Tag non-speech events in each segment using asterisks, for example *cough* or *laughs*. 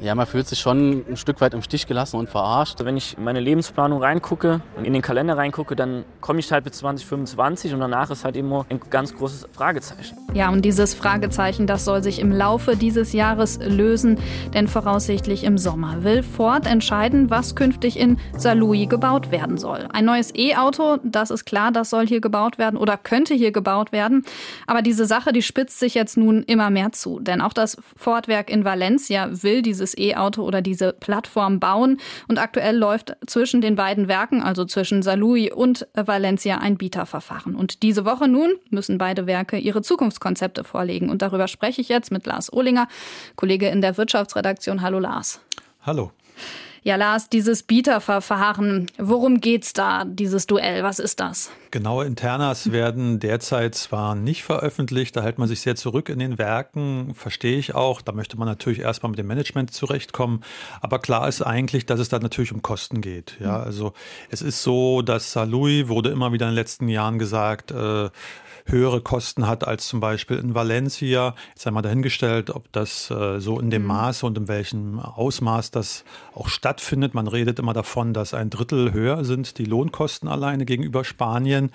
Ja, man fühlt sich schon ein Stück weit im Stich gelassen und verarscht. Also wenn ich in meine Lebensplanung reingucke und in den Kalender reingucke, dann komme ich halt bis 2025 und danach ist halt immer ein ganz großes Fragezeichen. Ja, und dieses Fragezeichen, das soll sich im Laufe dieses Jahres lösen, denn voraussichtlich im Sommer will Ford entscheiden, was künftig in Saarlouis gebaut werden soll. Ein neues E-Auto, das ist klar, das soll hier gebaut werden oder könnte hier gebaut werden. Aber diese Sache, die spitzt sich jetzt nun immer mehr zu, denn auch das Ford-Werk in Valencia will dieses E-Auto oder diese Plattform bauen. Und aktuell läuft zwischen den beiden Werken, also zwischen Saarlouis und Valencia, ein Bieterverfahren. Und diese Woche nun müssen beide Werke ihre Zukunftskonzepte vorlegen. Und darüber spreche ich jetzt mit Lars Ohlinger, Kollege in der Wirtschaftsredaktion. Hallo Lars. Hallo. Ja, Lars, dieses Bieterverfahren, worum geht's da, dieses Duell? Was ist das? Genaue Internas werden derzeit zwar nicht veröffentlicht, da hält man sich sehr zurück in den Werken, verstehe ich auch. Da möchte man natürlich erstmal mit dem Management zurechtkommen. Aber klar ist eigentlich, dass es da natürlich um Kosten geht. Ja, also es ist so, dass Saint-Louis wurde immer wieder in den letzten Jahren gesagt, äh, höhere Kosten hat als zum Beispiel in Valencia. Jetzt einmal dahingestellt, ob das äh, so in dem mhm. Maße und in welchem Ausmaß das auch stattfindet. Man redet immer davon, dass ein Drittel höher sind die Lohnkosten alleine gegenüber Spanien.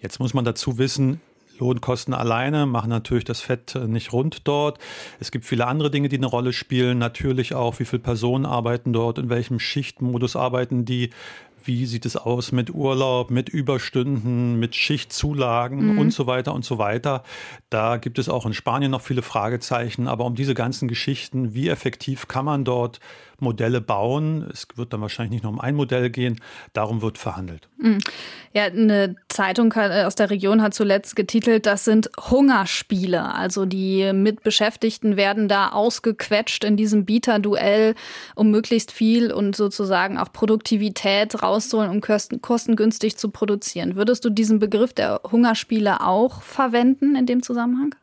Jetzt muss man dazu wissen, Lohnkosten alleine machen natürlich das Fett nicht rund dort. Es gibt viele andere Dinge, die eine Rolle spielen. Natürlich auch, wie viele Personen arbeiten dort, in welchem Schichtmodus arbeiten die, wie sieht es aus mit Urlaub, mit Überstunden, mit Schichtzulagen mhm. und so weiter und so weiter. Da gibt es auch in Spanien noch viele Fragezeichen. Aber um diese ganzen Geschichten, wie effektiv kann man dort Modelle bauen. Es wird dann wahrscheinlich nicht nur um ein Modell gehen. Darum wird verhandelt. Mhm. Ja, eine Zeitung äh, aus der Region hat zuletzt getitelt, das sind Hungerspiele. Also die Mitbeschäftigten werden da ausgequetscht in diesem Bieterduell, um möglichst viel und sozusagen auch Produktivität rauszuholen, um kostengünstig zu produzieren. Würdest du diesen Begriff der Hungerspiele auch verwenden in dem Zusammenhang?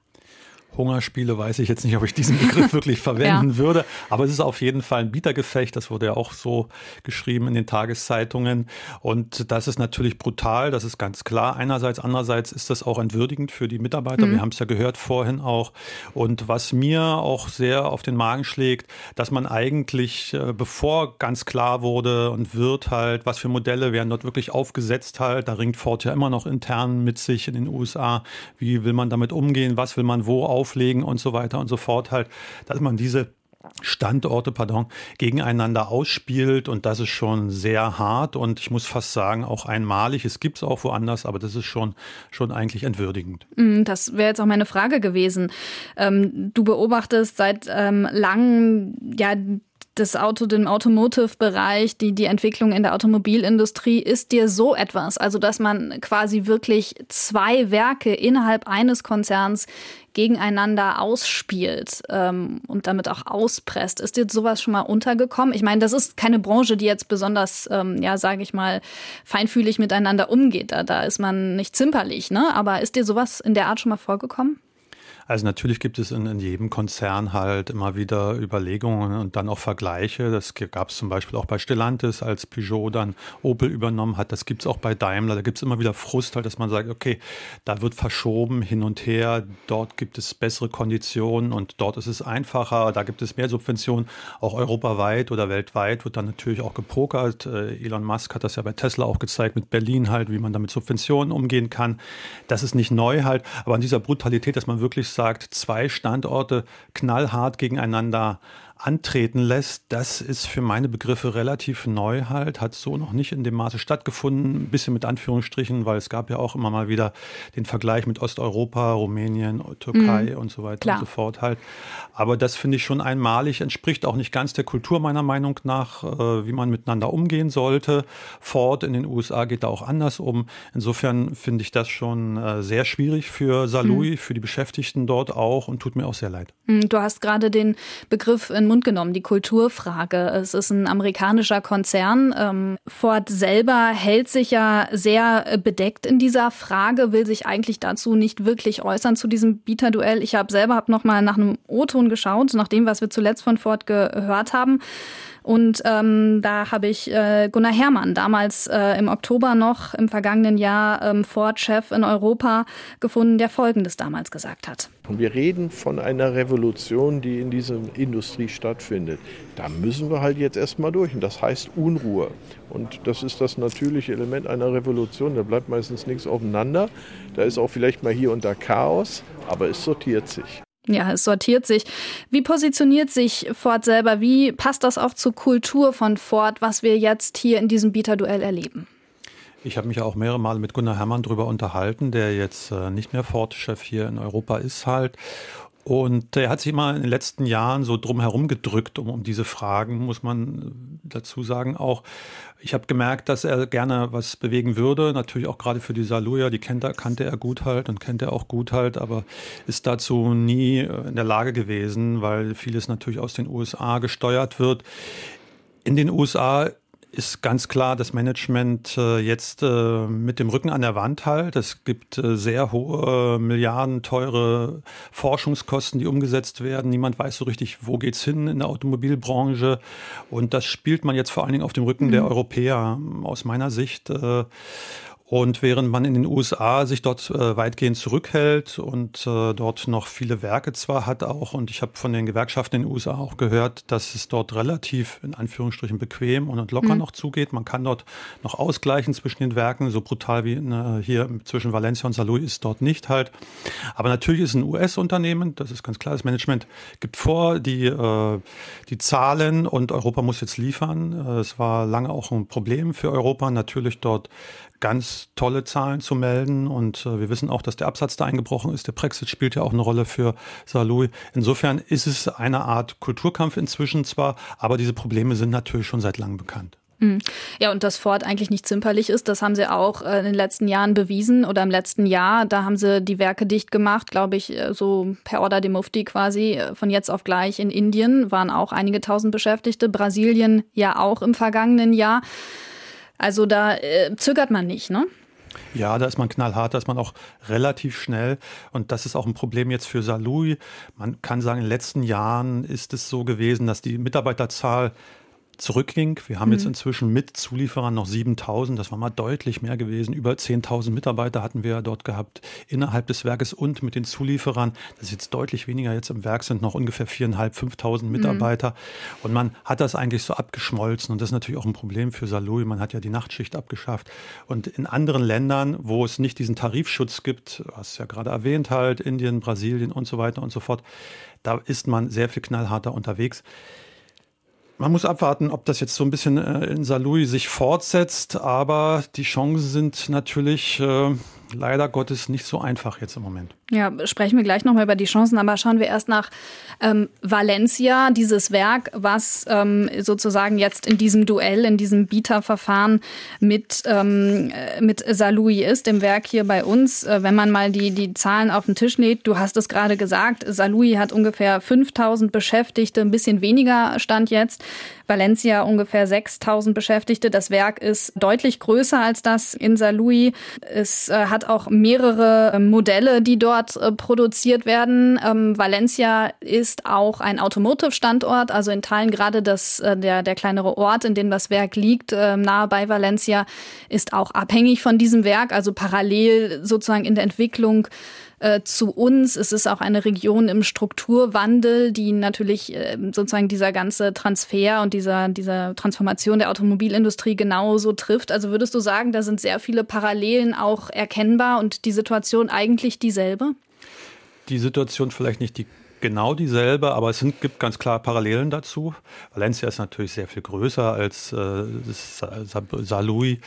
Hungerspiele weiß ich jetzt nicht, ob ich diesen Begriff *laughs* wirklich verwenden ja. würde, aber es ist auf jeden Fall ein Bietergefecht, das wurde ja auch so geschrieben in den Tageszeitungen und das ist natürlich brutal, das ist ganz klar. Einerseits, andererseits ist das auch entwürdigend für die Mitarbeiter, mhm. wir haben es ja gehört vorhin auch und was mir auch sehr auf den Magen schlägt, dass man eigentlich, äh, bevor ganz klar wurde und wird halt, was für Modelle werden dort wirklich aufgesetzt halt, da ringt Ford ja immer noch intern mit sich in den USA, wie will man damit umgehen, was will man wo auf auflegen und so weiter und so fort halt, dass man diese Standorte, pardon, gegeneinander ausspielt und das ist schon sehr hart und ich muss fast sagen auch einmalig. Es gibt es auch woanders, aber das ist schon, schon eigentlich entwürdigend. Mm, das wäre jetzt auch meine Frage gewesen. Ähm, du beobachtest seit ähm, langem ja das Auto, den Automotive-Bereich, die, die Entwicklung in der Automobilindustrie, ist dir so etwas, also dass man quasi wirklich zwei Werke innerhalb eines Konzerns gegeneinander ausspielt ähm, und damit auch auspresst. Ist dir sowas schon mal untergekommen? Ich meine, das ist keine Branche, die jetzt besonders, ähm, ja, sage ich mal, feinfühlig miteinander umgeht. Da, da ist man nicht zimperlich, ne? Aber ist dir sowas in der Art schon mal vorgekommen? Also natürlich gibt es in, in, jedem Konzern halt immer wieder Überlegungen und dann auch Vergleiche. Das gab es zum Beispiel auch bei Stellantis, als Peugeot dann Opel übernommen hat. Das gibt es auch bei Daimler. Da gibt es immer wieder Frust, halt, dass man sagt, okay, da wird verschoben hin und her. Dort gibt es bessere Konditionen und dort ist es einfacher. Da gibt es mehr Subventionen. Auch europaweit oder weltweit wird dann natürlich auch gepokert. Äh, Elon Musk hat das ja bei Tesla auch gezeigt mit Berlin halt, wie man da mit Subventionen umgehen kann. Das ist nicht neu halt, aber an dieser Brutalität, dass man wirklich sagt, zwei Standorte knallhart gegeneinander antreten lässt, das ist für meine Begriffe relativ neu halt, hat so noch nicht in dem Maße stattgefunden, ein bisschen mit Anführungsstrichen, weil es gab ja auch immer mal wieder den Vergleich mit Osteuropa, Rumänien, Türkei mhm. und so weiter Klar. und so fort halt. Aber das finde ich schon einmalig, entspricht auch nicht ganz der Kultur meiner Meinung nach, äh, wie man miteinander umgehen sollte. Ford in den USA geht da auch anders um. Insofern finde ich das schon äh, sehr schwierig für Salui, mhm. für die Beschäftigten dort auch und tut mir auch sehr leid. Mhm, du hast gerade den Begriff in den Mund genommen, die Kulturfrage. Es ist ein amerikanischer Konzern. Ähm, Ford selber hält sich ja sehr bedeckt in dieser Frage, will sich eigentlich dazu nicht wirklich äußern zu diesem Bieterduell. Ich habe selber hab noch mal nach einem O-Ton geschaut, nach dem, was wir zuletzt von Ford gehört haben. Und ähm, da habe ich äh, Gunnar Herrmann damals äh, im Oktober noch im vergangenen Jahr ähm, Ford-Chef in Europa gefunden, der Folgendes damals gesagt hat. Wir reden von einer Revolution, die in dieser Industrie stattfindet. Da müssen wir halt jetzt erstmal durch. Und das heißt Unruhe. Und das ist das natürliche Element einer Revolution. Da bleibt meistens nichts aufeinander. Da ist auch vielleicht mal hier und da Chaos, aber es sortiert sich. Ja, es sortiert sich. Wie positioniert sich Ford selber? Wie passt das auch zur Kultur von Ford, was wir jetzt hier in diesem Bieterduell erleben? Ich habe mich auch mehrere Male mit Gunnar Herrmann darüber unterhalten, der jetzt äh, nicht mehr Ford-Chef hier in Europa ist halt. Und er hat sich immer in den letzten Jahren so drum herum gedrückt um, um diese Fragen, muss man dazu sagen auch. Ich habe gemerkt, dass er gerne was bewegen würde, natürlich auch gerade für die Saluja, die kennt er, kannte er gut halt und kennt er auch gut halt, aber ist dazu nie äh, in der Lage gewesen, weil vieles natürlich aus den USA gesteuert wird. In den USA ist ganz klar das Management äh, jetzt äh, mit dem Rücken an der Wand halt. Es gibt äh, sehr hohe, milliardenteure Forschungskosten, die umgesetzt werden. Niemand weiß so richtig, wo geht's hin in der Automobilbranche. Und das spielt man jetzt vor allen Dingen auf dem Rücken mhm. der Europäer aus meiner Sicht. Und während man in den USA sich dort äh, weitgehend zurückhält und äh, dort noch viele Werke zwar hat auch, und ich habe von den Gewerkschaften in den USA auch gehört, dass es dort relativ in Anführungsstrichen bequem und locker mhm. noch zugeht. Man kann dort noch ausgleichen zwischen den Werken, so brutal wie in, äh, hier zwischen Valencia und Saarlouis ist dort nicht halt. Aber natürlich ist ein US-Unternehmen, das ist ganz klar. Das Management gibt vor die, äh, die Zahlen und Europa muss jetzt liefern. Äh, es war lange auch ein Problem für Europa, natürlich dort ganz tolle Zahlen zu melden. Und äh, wir wissen auch, dass der Absatz da eingebrochen ist. Der Brexit spielt ja auch eine Rolle für Saarlouis. Insofern ist es eine Art Kulturkampf inzwischen zwar, aber diese Probleme sind natürlich schon seit langem bekannt. Hm. Ja, und dass Ford eigentlich nicht zimperlich ist, das haben sie auch äh, in den letzten Jahren bewiesen oder im letzten Jahr. Da haben sie die Werke dicht gemacht, glaube ich, äh, so per Order de Mufti quasi. Äh, von jetzt auf gleich in Indien waren auch einige tausend Beschäftigte, Brasilien ja auch im vergangenen Jahr. Also da äh, zögert man nicht, ne? Ja, da ist man knallhart, da ist man auch relativ schnell. Und das ist auch ein Problem jetzt für Salui. Man kann sagen, in den letzten Jahren ist es so gewesen, dass die Mitarbeiterzahl zurückging. Wir haben mhm. jetzt inzwischen mit Zulieferern noch 7000, das war mal deutlich mehr gewesen. Über 10.000 Mitarbeiter hatten wir dort gehabt innerhalb des Werkes und mit den Zulieferern. Das ist jetzt deutlich weniger. Jetzt im Werk sind noch ungefähr 4.500, 5.000 mhm. Mitarbeiter. Mhm. Und man hat das eigentlich so abgeschmolzen. Und das ist natürlich auch ein Problem für Saloui. Man hat ja die Nachtschicht abgeschafft. Und in anderen Ländern, wo es nicht diesen Tarifschutz gibt, was ja gerade erwähnt halt, Indien, Brasilien und so weiter und so fort, da ist man sehr viel knallharter unterwegs. Man muss abwarten, ob das jetzt so ein bisschen äh, in Saarlouis sich fortsetzt, aber die Chancen sind natürlich äh, leider Gottes nicht so einfach jetzt im Moment. Ja, sprechen wir gleich nochmal über die Chancen, aber schauen wir erst nach ähm, Valencia, dieses Werk, was ähm, sozusagen jetzt in diesem Duell, in diesem Bieterverfahren mit, ähm, mit Salui ist, dem Werk hier bei uns. Äh, wenn man mal die, die Zahlen auf den Tisch legt, du hast es gerade gesagt, Salui hat ungefähr 5000 Beschäftigte, ein bisschen weniger Stand jetzt. Valencia ungefähr 6000 Beschäftigte. Das Werk ist deutlich größer als das in Salui. Es äh, hat auch mehrere äh, Modelle, die dort äh, produziert werden. Ähm, Valencia ist auch ein Automotive-Standort, also in Teilen gerade das, äh, der, der kleinere Ort, in dem das Werk liegt, äh, nahe bei Valencia, ist auch abhängig von diesem Werk, also parallel sozusagen in der Entwicklung äh, zu uns. Es ist auch eine Region im Strukturwandel, die natürlich äh, sozusagen dieser ganze Transfer und dieser, dieser Transformation der Automobilindustrie genauso trifft. Also würdest du sagen, da sind sehr viele Parallelen auch erkennbar und die Situation eigentlich dieselbe? Die Situation vielleicht nicht die genau dieselbe, aber es sind, gibt ganz klar Parallelen dazu. Valencia ist natürlich sehr viel größer als äh, Saarlouis.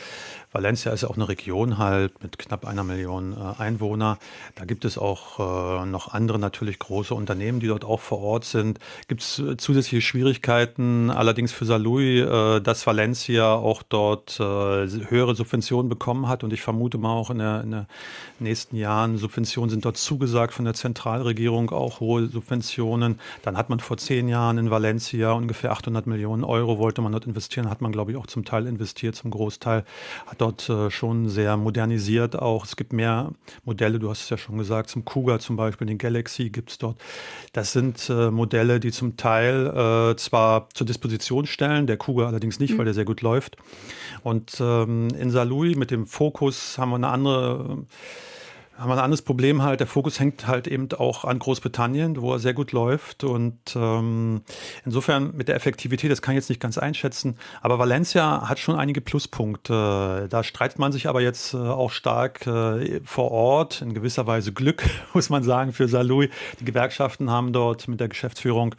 Valencia ist ja auch eine Region halt mit knapp einer Million äh, Einwohner. Da gibt es auch äh, noch andere natürlich große Unternehmen, die dort auch vor Ort sind. Gibt es äh, zusätzliche Schwierigkeiten allerdings für äh, dass Valencia auch dort höhere Subventionen bekommen hat und ich vermute mal auch in, in den nächsten Jahren Subventionen sind dort zugesagt von der Zentralregierung, auch hohe Subventionen Subventionen. Dann hat man vor zehn Jahren in Valencia ungefähr 800 Millionen Euro wollte man dort investieren, hat man glaube ich auch zum Teil investiert, zum Großteil, hat dort äh, schon sehr modernisiert auch. Es gibt mehr Modelle, du hast es ja schon gesagt, zum Cougar zum Beispiel, den Galaxy gibt es dort. Das sind äh, Modelle, die zum Teil äh, zwar zur Disposition stellen, der Cougar allerdings nicht, mhm. weil der sehr gut läuft. Und ähm, in Saarlouis mit dem Fokus haben wir eine andere haben wir ein anderes Problem halt. Der Fokus hängt halt eben auch an Großbritannien, wo er sehr gut läuft. Und ähm, insofern mit der Effektivität, das kann ich jetzt nicht ganz einschätzen. Aber Valencia hat schon einige Pluspunkte. Da streitet man sich aber jetzt äh, auch stark äh, vor Ort. In gewisser Weise Glück, *laughs* muss man sagen, für Saarlouis. Die Gewerkschaften haben dort mit der Geschäftsführung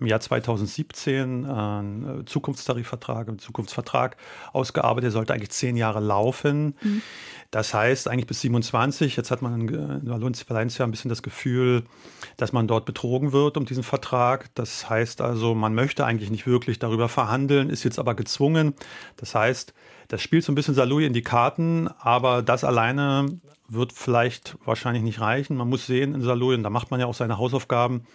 im Jahr 2017 einen Zukunftstarifvertrag, einen Zukunftsvertrag ausgearbeitet. Der sollte eigentlich zehn Jahre laufen. Mhm. Das heißt eigentlich bis 27. Jetzt hat man in Valencia ein bisschen das Gefühl, dass man dort betrogen wird um diesen Vertrag. Das heißt also, man möchte eigentlich nicht wirklich darüber verhandeln, ist jetzt aber gezwungen. Das heißt, das spielt so ein bisschen Salui in die Karten, aber das alleine wird vielleicht wahrscheinlich nicht reichen. Man muss sehen in Salui, und da macht man ja auch seine Hausaufgaben,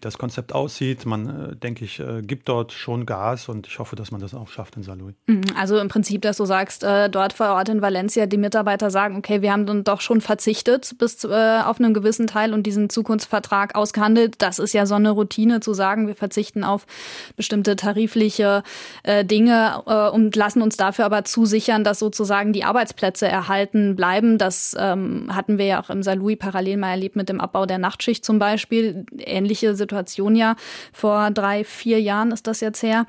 das Konzept aussieht. Man, äh, denke ich, äh, gibt dort schon Gas und ich hoffe, dass man das auch schafft in Saarlouis. Mhm, also im Prinzip, dass du sagst, äh, dort vor Ort in Valencia die Mitarbeiter sagen, okay, wir haben dann doch schon verzichtet bis auf einen gewissen Teil und diesen Zukunftsvertrag ausgehandelt. Das ist ja so eine Routine zu sagen, wir verzichten auf bestimmte tarifliche Dinge und lassen uns dafür aber zusichern, dass sozusagen die Arbeitsplätze erhalten bleiben. Das ähm, hatten wir ja auch im Saarlouis parallel mal erlebt mit dem Abbau der Nachtschicht zum Beispiel. Ähnliche Situationen Situation ja. Vor drei, vier Jahren ist das jetzt her.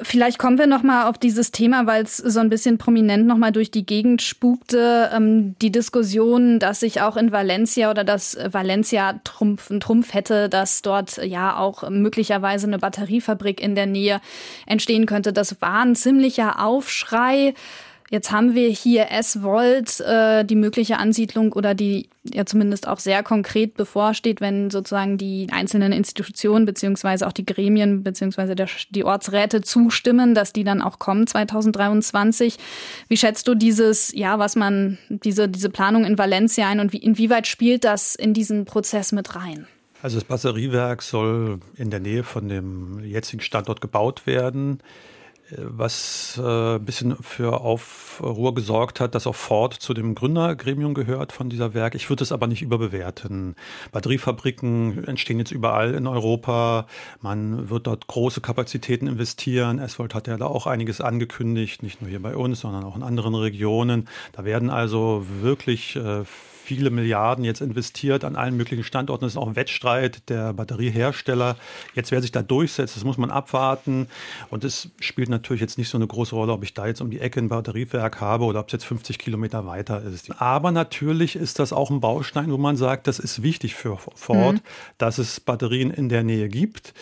Vielleicht kommen wir noch mal auf dieses Thema, weil es so ein bisschen prominent noch mal durch die Gegend spukte. Ähm, die Diskussion, dass sich auch in Valencia oder dass Valencia Trumpf, einen Trumpf hätte, dass dort ja auch möglicherweise eine Batteriefabrik in der Nähe entstehen könnte. Das war ein ziemlicher Aufschrei. Jetzt haben wir hier S-Volt, äh, die mögliche Ansiedlung oder die ja zumindest auch sehr konkret bevorsteht, wenn sozusagen die einzelnen Institutionen beziehungsweise auch die Gremien beziehungsweise der, die Ortsräte zustimmen, dass die dann auch kommen 2023. Wie schätzt du dieses, ja, was man, diese, diese Planung in Valencia ein und wie, inwieweit spielt das in diesen Prozess mit rein? Also das Batteriewerk soll in der Nähe von dem jetzigen Standort gebaut werden was äh, ein bisschen für Aufruhr gesorgt hat, dass auch Ford zu dem Gründergremium gehört von dieser Werk. Ich würde es aber nicht überbewerten. Batteriefabriken entstehen jetzt überall in Europa. Man wird dort große Kapazitäten investieren. Eswold hat ja da auch einiges angekündigt, nicht nur hier bei uns, sondern auch in anderen Regionen. Da werden also wirklich äh, viele Milliarden jetzt investiert an allen möglichen Standorten. Das ist auch ein Wettstreit der Batteriehersteller. Jetzt, wer sich da durchsetzt, das muss man abwarten. Und es spielt natürlich jetzt nicht so eine große Rolle, ob ich da jetzt um die Ecke ein Batteriewerk habe oder ob es jetzt 50 Kilometer weiter ist. Aber natürlich ist das auch ein Baustein, wo man sagt, das ist wichtig für Ford, mhm. dass es Batterien in der Nähe gibt.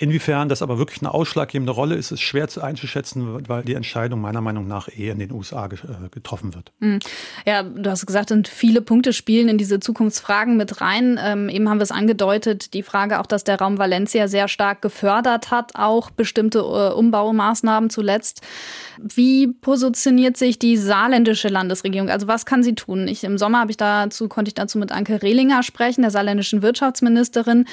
Inwiefern das aber wirklich eine ausschlaggebende Rolle ist, ist schwer zu einzuschätzen, weil die Entscheidung meiner Meinung nach eher in den USA äh, getroffen wird. Hm. Ja, du hast gesagt, und viele Punkte spielen in diese Zukunftsfragen mit rein. Ähm, eben haben wir es angedeutet, die Frage auch, dass der Raum Valencia sehr stark gefördert hat, auch bestimmte äh, Umbaumaßnahmen zuletzt. Wie positioniert sich die saarländische Landesregierung? Also was kann sie tun? Ich, Im Sommer ich dazu, konnte ich dazu mit Anke Rehlinger sprechen, der saarländischen Wirtschaftsministerin,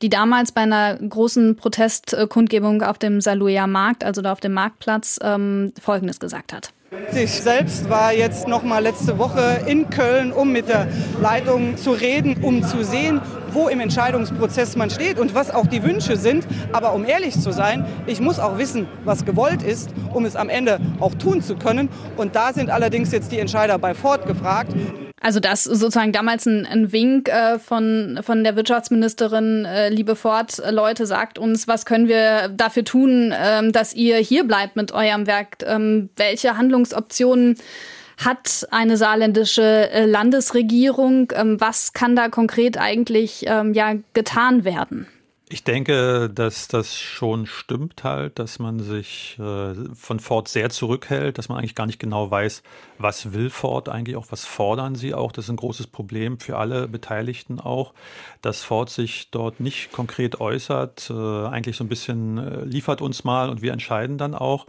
die damals bei einer großen Protest Protestkundgebung auf dem Saluja Markt, also da auf dem Marktplatz, ähm, Folgendes gesagt hat. Ich selbst war jetzt noch mal letzte Woche in Köln, um mit der Leitung zu reden, um zu sehen, wo im Entscheidungsprozess man steht und was auch die Wünsche sind. Aber um ehrlich zu sein, ich muss auch wissen, was gewollt ist, um es am Ende auch tun zu können. Und da sind allerdings jetzt die Entscheider bei Ford gefragt. Also das sozusagen damals ein, ein Wink äh, von, von der Wirtschaftsministerin, äh, liebe Ford, äh, Leute, sagt uns, was können wir dafür tun, ähm, dass ihr hier bleibt mit eurem Werk? Ähm, welche Handlungsoptionen hat eine saarländische äh, Landesregierung? Ähm, was kann da konkret eigentlich ähm, ja, getan werden? Ich denke, dass das schon stimmt halt, dass man sich äh, von Ford sehr zurückhält, dass man eigentlich gar nicht genau weiß, was will Ford eigentlich auch, was fordern sie auch. Das ist ein großes Problem für alle Beteiligten auch, dass Ford sich dort nicht konkret äußert, äh, eigentlich so ein bisschen äh, liefert uns mal und wir entscheiden dann auch.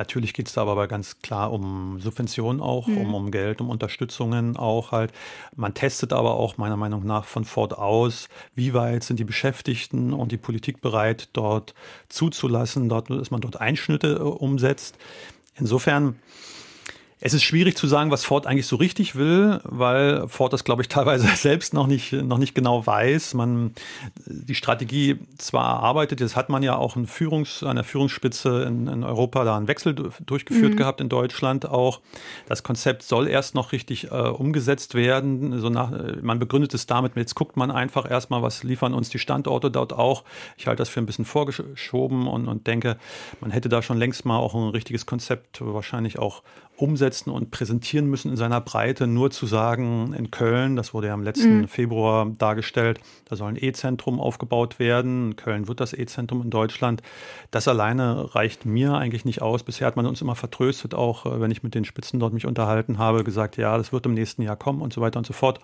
Natürlich geht es da aber ganz klar um Subventionen auch, mhm. um, um Geld, um Unterstützungen auch halt. Man testet aber auch meiner Meinung nach von Ford aus, wie weit sind die Beschäftigten und die Politik bereit, dort zuzulassen, dort, dass man dort Einschnitte äh, umsetzt. Insofern es ist schwierig zu sagen, was Ford eigentlich so richtig will, weil Ford das, glaube ich, *laughs* teilweise selbst noch nicht, noch nicht genau weiß. Man die Strategie zwar erarbeitet, jetzt hat man ja auch ein Führungs, an der Führungsspitze in, in Europa da einen Wechsel durchgeführt mhm. gehabt in Deutschland auch. Das Konzept soll erst noch richtig äh, umgesetzt werden. So nach, man begründet es damit, jetzt guckt man einfach erstmal, was liefern uns die Standorte dort auch. Ich halte das für ein bisschen vorgeschoben und, und denke, man hätte da schon längst mal auch ein richtiges Konzept wahrscheinlich auch umsetzen und präsentieren müssen in seiner Breite. Nur zu sagen, in Köln, das wurde ja im letzten mhm. Februar dargestellt, da soll ein E-Zentrum aufgebaut werden. In Köln wird das E-Zentrum in Deutschland. Das alleine reicht mir eigentlich nicht aus. Bisher hat man uns immer vertröstet, auch äh, wenn ich mit den Spitzen dort mich unterhalten habe, gesagt, ja, das wird im nächsten Jahr kommen und so weiter und so fort.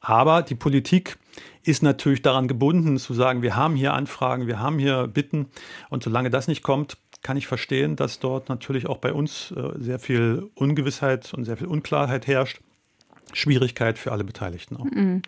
Aber die Politik ist natürlich daran gebunden zu sagen, wir haben hier Anfragen, wir haben hier Bitten und solange das nicht kommt, kann ich verstehen, dass dort natürlich auch bei uns äh, sehr viel Ungewissheit und sehr viel Unklarheit herrscht. Schwierigkeit für alle Beteiligten auch. Mhm.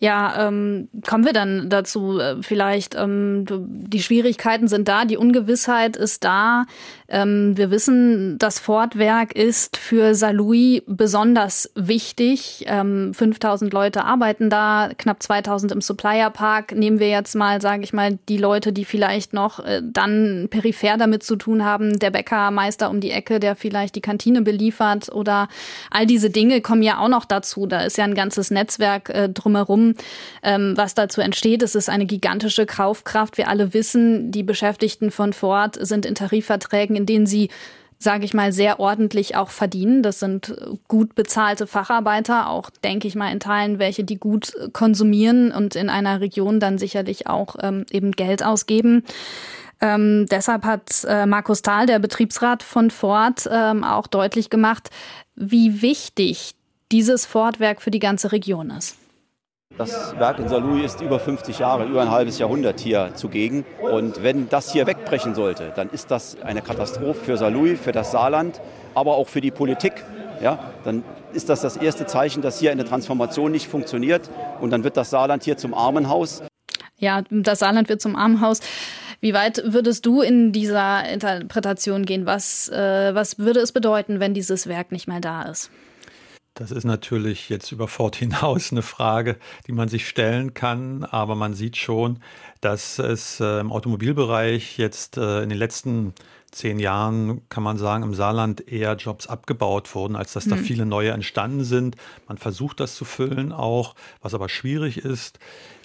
Ja, ähm, kommen wir dann dazu äh, vielleicht. Ähm, die Schwierigkeiten sind da, die Ungewissheit ist da. Ähm, wir wissen, das Fortwerk ist für Saarlouis besonders wichtig. Ähm, 5000 Leute arbeiten da, knapp 2000 im Supplier Park. Nehmen wir jetzt mal, sage ich mal, die Leute, die vielleicht noch äh, dann peripher damit zu tun haben. Der Bäckermeister um die Ecke, der vielleicht die Kantine beliefert oder all diese Dinge kommen ja auch noch dazu. Da ist ja ein ganzes Netzwerk äh, drumherum ähm, was dazu entsteht. Es ist eine gigantische Kaufkraft. Wir alle wissen, die Beschäftigten von Ford sind in Tarifverträgen, in denen sie sage ich mal, sehr ordentlich auch verdienen. Das sind gut bezahlte Facharbeiter, auch denke ich mal in Teilen welche, die gut konsumieren und in einer Region dann sicherlich auch ähm, eben Geld ausgeben. Ähm, deshalb hat äh, Markus Thal, der Betriebsrat von Ford, ähm, auch deutlich gemacht, wie wichtig dieses Fordwerk für die ganze Region ist. Das Werk in Saarlouis ist über 50 Jahre, über ein halbes Jahrhundert hier zugegen. Und wenn das hier wegbrechen sollte, dann ist das eine Katastrophe für Saarlouis, für das Saarland, aber auch für die Politik. Ja, dann ist das das erste Zeichen, dass hier eine Transformation nicht funktioniert. Und dann wird das Saarland hier zum Armenhaus. Ja, das Saarland wird zum Armenhaus. Wie weit würdest du in dieser Interpretation gehen? Was, äh, was würde es bedeuten, wenn dieses Werk nicht mehr da ist? Das ist natürlich jetzt über Fort *laughs* hinaus eine Frage, die man sich stellen kann, aber man sieht schon, dass es äh, im Automobilbereich jetzt äh, in den letzten zehn Jahren, kann man sagen, im Saarland eher Jobs abgebaut wurden, als dass da hm. viele neue entstanden sind. Man versucht das zu füllen auch, was aber schwierig ist.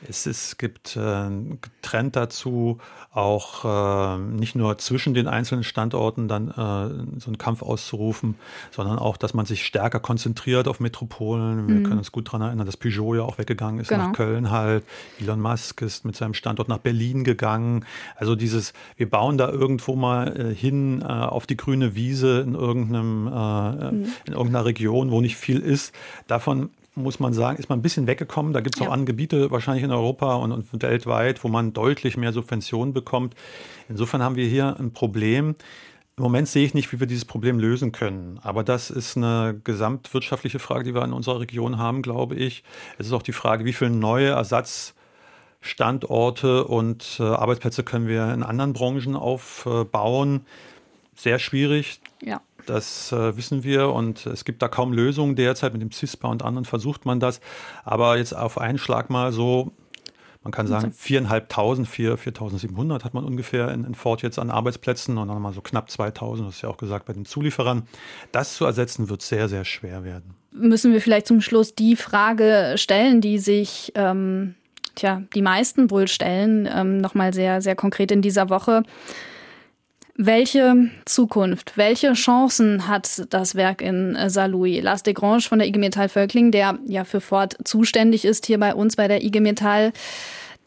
Es, ist, gibt äh, einen Trend dazu, auch äh, nicht nur zwischen den einzelnen Standorten dann äh, so einen Kampf auszurufen, sondern auch, dass man sich stärker konzentriert auf Metropolen. Wir mhm. können uns gut daran erinnern, dass Peugeot ja auch weggegangen ist genau. nach Köln halt. Elon Musk ist mit seinem Standort nach Berlin gegangen. Also dieses, wir bauen da irgendwo mal äh, hin äh, auf die grüne Wiese in irgendeinem, äh, mhm. in irgendeiner Region, wo nicht viel ist. Davon muss man sagen, ist man ein bisschen weggekommen. Da gibt es ja. auch andere Gebiete, wahrscheinlich in Europa und, und weltweit, wo man deutlich mehr Subventionen bekommt. Insofern haben wir hier ein Problem. Im Moment sehe ich nicht, wie wir dieses Problem lösen können. Aber das ist eine gesamtwirtschaftliche Frage, die wir in unserer Region haben, glaube ich. Es ist auch die Frage, wie viele neue Ersatzstandorte und äh, Arbeitsplätze können wir in anderen Branchen aufbauen. Sehr schwierig. Ja. Das äh, wissen wir und es gibt da kaum Lösungen derzeit. Mit dem CISPA und anderen versucht man das. Aber jetzt auf einen Schlag mal so, man kann sagen, viereinhalbtausend, vier, 4.700 hat man ungefähr in, in Ford jetzt an Arbeitsplätzen und dann mal so knapp 2.000, das ist ja auch gesagt bei den Zulieferern. Das zu ersetzen wird sehr, sehr schwer werden. Müssen wir vielleicht zum Schluss die Frage stellen, die sich ähm, tja, die meisten wohl stellen, ähm, nochmal sehr, sehr konkret in dieser Woche. Welche Zukunft, welche Chancen hat das Werk in äh, Saarlouis? Lars de Grange von der IG Metall Völkling, der ja für Ford zuständig ist hier bei uns bei der IG Metall,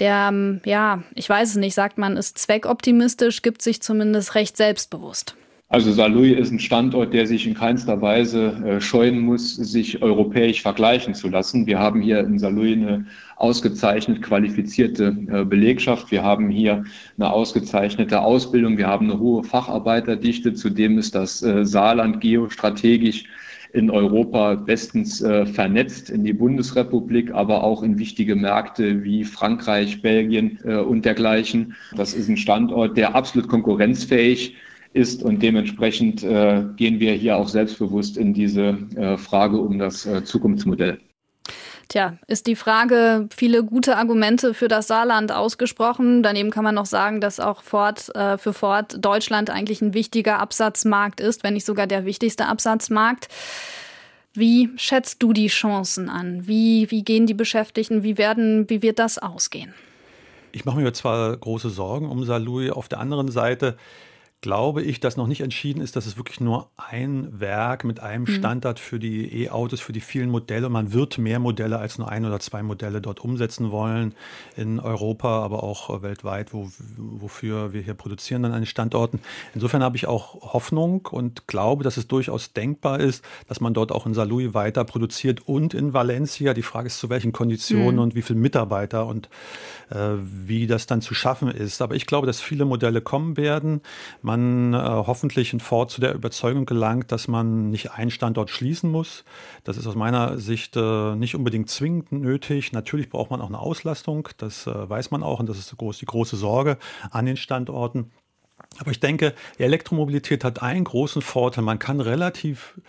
der, ähm, ja, ich weiß es nicht, sagt man, ist zweckoptimistisch, gibt sich zumindest recht selbstbewusst. Also Saarlouis ist ein Standort, der sich in keinster Weise äh, scheuen muss, sich europäisch vergleichen zu lassen. Wir haben hier in Saarlouis eine ausgezeichnet qualifizierte äh, Belegschaft. Wir haben hier eine ausgezeichnete Ausbildung. Wir haben eine hohe Facharbeiterdichte. Zudem ist das äh, Saarland geostrategisch in Europa bestens vernetzt, in die Bundesrepublik, aber auch in wichtige Märkte wie Frankreich, Belgien und dergleichen. Das ist ein Standort, der absolut konkurrenzfähig ist und dementsprechend äh, gehen wir hier auch selbstbewusst in diese äh, Frage um das äh, Zukunftsmodell. Tja, ist die Frage, viele gute Argumente für das Saarland ausgesprochen. Daneben kann man noch sagen, dass auch Ford, äh, für Ford Deutschland eigentlich ein wichtiger Absatzmarkt ist, wenn nicht sogar der wichtigste Absatzmarkt. Wie schätzt du die Chancen an? Wie, wie gehen die Beschäftigten? Wie, werden, wie wird das ausgehen? Ich mache mir zwar große Sorgen um Salui. Auf der anderen Seite glaube ich, dass noch nicht entschieden ist, dass es wirklich nur ein Werk mit einem mhm. Standard für die E-Autos, für die vielen Modelle. Man wird mehr Modelle als nur ein oder zwei Modelle dort umsetzen wollen in Europa, aber auch weltweit, wo, wofür wir hier produzieren an den Standorten. Insofern habe ich auch Hoffnung und glaube, dass es durchaus denkbar ist, dass man dort auch in Saarlouis weiter produziert und in Valencia. Die Frage ist, zu welchen Konditionen mhm. und wie viele Mitarbeiter und äh, wie das dann zu schaffen ist. Aber ich glaube, dass viele Modelle kommen werden man äh, hoffentlich in Ford zu der Überzeugung gelangt, dass man nicht einen Standort schließen muss. Das ist aus meiner Sicht äh, nicht unbedingt zwingend nötig. Natürlich braucht man auch eine Auslastung, das äh, weiß man auch und das ist die große, die große Sorge an den Standorten. Aber ich denke, die Elektromobilität hat einen großen Vorteil. Man kann relativ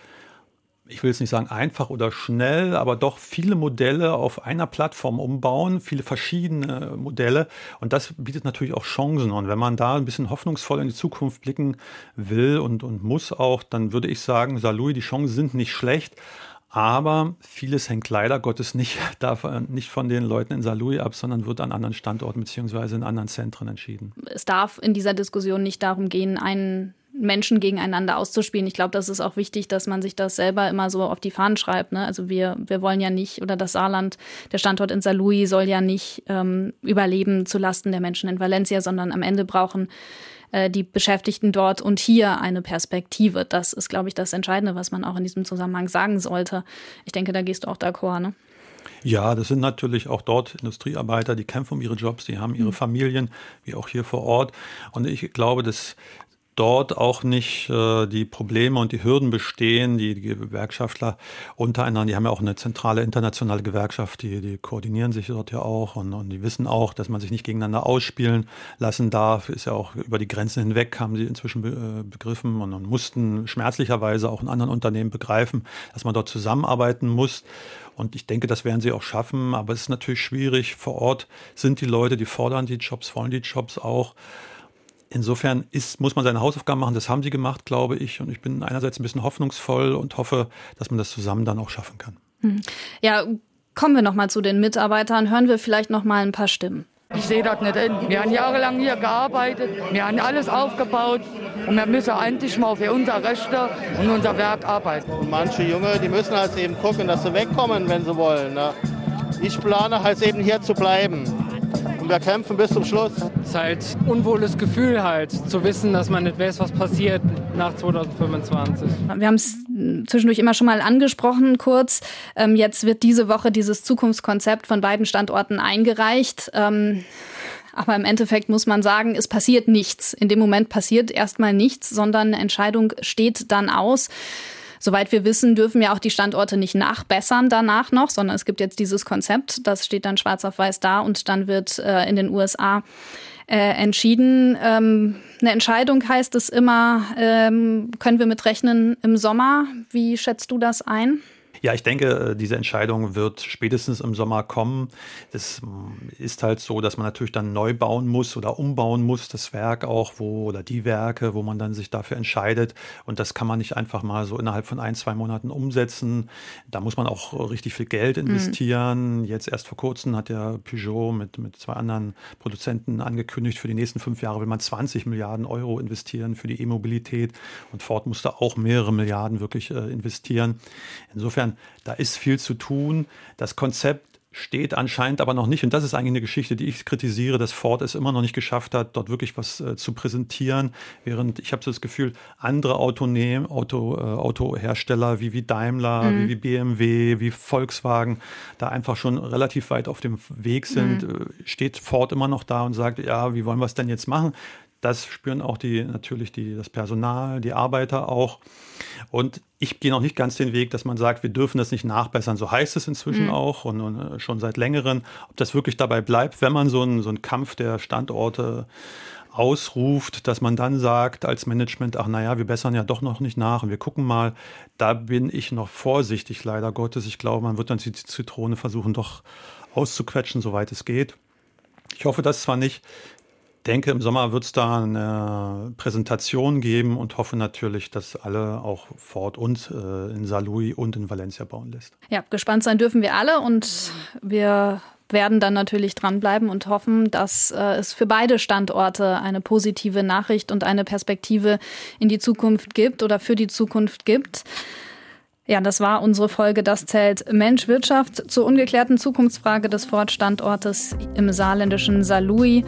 ich will es nicht sagen einfach oder schnell, aber doch viele Modelle auf einer Plattform umbauen, viele verschiedene Modelle. Und das bietet natürlich auch Chancen. Und wenn man da ein bisschen hoffnungsvoll in die Zukunft blicken will und, und muss auch, dann würde ich sagen, Salui, die Chancen sind nicht schlecht. Aber vieles hängt leider Gottes nicht, *laughs* davon, nicht von den Leuten in Saarlouis ab, sondern wird an anderen Standorten bzw. in anderen Zentren entschieden. Es darf in dieser Diskussion nicht darum gehen, einen Menschen gegeneinander auszuspielen. Ich glaube, das ist auch wichtig, dass man sich das selber immer so auf die Fahnen schreibt. Ne? Also wir, wir wollen ja nicht, oder das Saarland, der Standort in Saarlouis soll ja nicht ähm, überleben zu Lasten der Menschen in Valencia, sondern am Ende brauchen äh, die Beschäftigten dort und hier eine Perspektive. Das ist, glaube ich, das Entscheidende, was man auch in diesem Zusammenhang sagen sollte. Ich denke, da gehst du auch d'accord, ne? Ja, das sind natürlich auch dort Industriearbeiter, die kämpfen um ihre Jobs, die haben ihre mhm. Familien, wie auch hier vor Ort. Und ich glaube, dass dort auch nicht äh, die Probleme und die Hürden bestehen. Die, die Gewerkschaftler untereinander, die haben ja auch eine zentrale internationale Gewerkschaft, die, die koordinieren sich dort ja auch und, und die wissen auch, dass man sich nicht gegeneinander ausspielen lassen darf. Ist ja auch über die Grenzen hinweg, haben sie inzwischen be, äh, begriffen und, und mussten schmerzlicherweise auch in anderen Unternehmen begreifen, dass man dort zusammenarbeiten muss. Und ich denke, das werden sie auch schaffen. Aber es ist natürlich schwierig. Vor Ort sind die Leute, die fordern die Jobs, wollen die Jobs auch. Insofern ist, muss man seine Hausaufgaben machen. Das haben sie gemacht, glaube ich. Und ich bin einerseits ein bisschen hoffnungsvoll und hoffe, dass man das zusammen dann auch schaffen kann. Hm. Ja, kommen wir noch mal zu den Mitarbeitern. Hören wir vielleicht noch mal ein paar Stimmen. Ich sehe das nicht in. Wir haben jahrelang hier gearbeitet, wir haben alles aufgebaut und wir müssen endlich mal für unser Rechte und unser Werk arbeiten. Und manche Junge, die müssen halt eben gucken, dass sie wegkommen, wenn sie wollen. Ne? Ich plane halt eben hier zu bleiben wir kämpfen bis zum Schluss. Es ist halt ein unwohles Gefühl halt, zu wissen, dass man nicht weiß, was passiert nach 2025. Wir haben es zwischendurch immer schon mal angesprochen, kurz. Ähm, jetzt wird diese Woche dieses Zukunftskonzept von beiden Standorten eingereicht. Ähm, aber im Endeffekt muss man sagen, es passiert nichts. In dem Moment passiert erstmal nichts, sondern eine Entscheidung steht dann aus. Soweit wir wissen, dürfen ja auch die Standorte nicht nachbessern danach noch, sondern es gibt jetzt dieses Konzept, das steht dann schwarz auf weiß da und dann wird äh, in den USA äh, entschieden. Ähm, eine Entscheidung heißt es immer, ähm, können wir mit rechnen im Sommer. Wie schätzt du das ein? Ja, ich denke, äh, diese Entscheidung wird spätestens im Sommer kommen. Es mm, ist halt so, dass man natürlich dann neu bauen muss oder umbauen muss, das Werk auch, wo oder die Werke, wo man dann sich dafür entscheidet. Und das kann man nicht einfach mal so innerhalb von ein, zwei Monaten umsetzen. Da muss man auch richtig viel Geld mhm. investieren. Mhm. Jetzt erst vor kurzem hat ja Peugeot mit, mit zwei anderen Produzenten angekündigt, für die nächsten fünf Jahre will man 20 Milliarden Euro investieren für die E-Mobilität. Und Ford musste auch mehrere Milliarden wirklich äh, investieren. Insofern insofern, da ist viel zu tun. Das Konzept steht anscheinend aber noch nicht, und das ist eigentlich eine Geschichte, die ich kritisiere, dass Ford es immer noch nicht geschafft hat, dort wirklich was äh, zu präsentieren, während ich habe so das Gefühl, andere Autonehm, Auto, äh, Autohersteller wie, wie Daimler, mhm. wie, wie BMW, wie Volkswagen da einfach schon relativ weit auf dem Weg sind, mhm. Äh, steht Ford immer noch da und sagt, ja, wie wollen wir es denn jetzt machen? Das spüren auch die natürlich die, das Personal, die Arbeiter auch. Und ich gehe noch nicht ganz den Weg, dass man sagt, wir dürfen das nicht nachbessern. So heißt es inzwischen mhm. auch und, und, äh, schon seit längerem. Ob das wirklich dabei bleibt, wenn man so einen, so einen Kampf der Standorte ausruft, dass man dann sagt als Management, ach naja, wir bessern ja doch noch nicht nach und wir gucken mal, da bin ich noch vorsichtig, leider Gottes. Ich glaube, man wird dann die Zitrone versuchen, doch auszuquetschen, soweit es geht. Ich hoffe das zwar nicht, denke, im Sommer wird es da eine Präsentation geben und hoffe natürlich, dass alle auch Ford und äh, in Saarlouis und in Valencia bauen lässt. Ja, gespannt sein dürfen wir alle und wir werden dann natürlich dranbleiben und hoffen, dass äh, es für beide Standorte eine positive Nachricht und eine Perspektive in die Zukunft gibt oder für die Zukunft gibt. Ja, das war unsere Folge Das zählt Mensch Wirtschaft zur ungeklärten Zukunftsfrage des Ford-Standortes im saarländischen Saarlouis.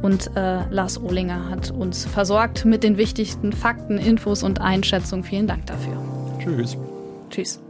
Und äh, Lars Ohlinger hat uns versorgt mit den wichtigsten Fakten, Infos und Einschätzungen. Vielen Dank dafür. Tschüss. Tschüss.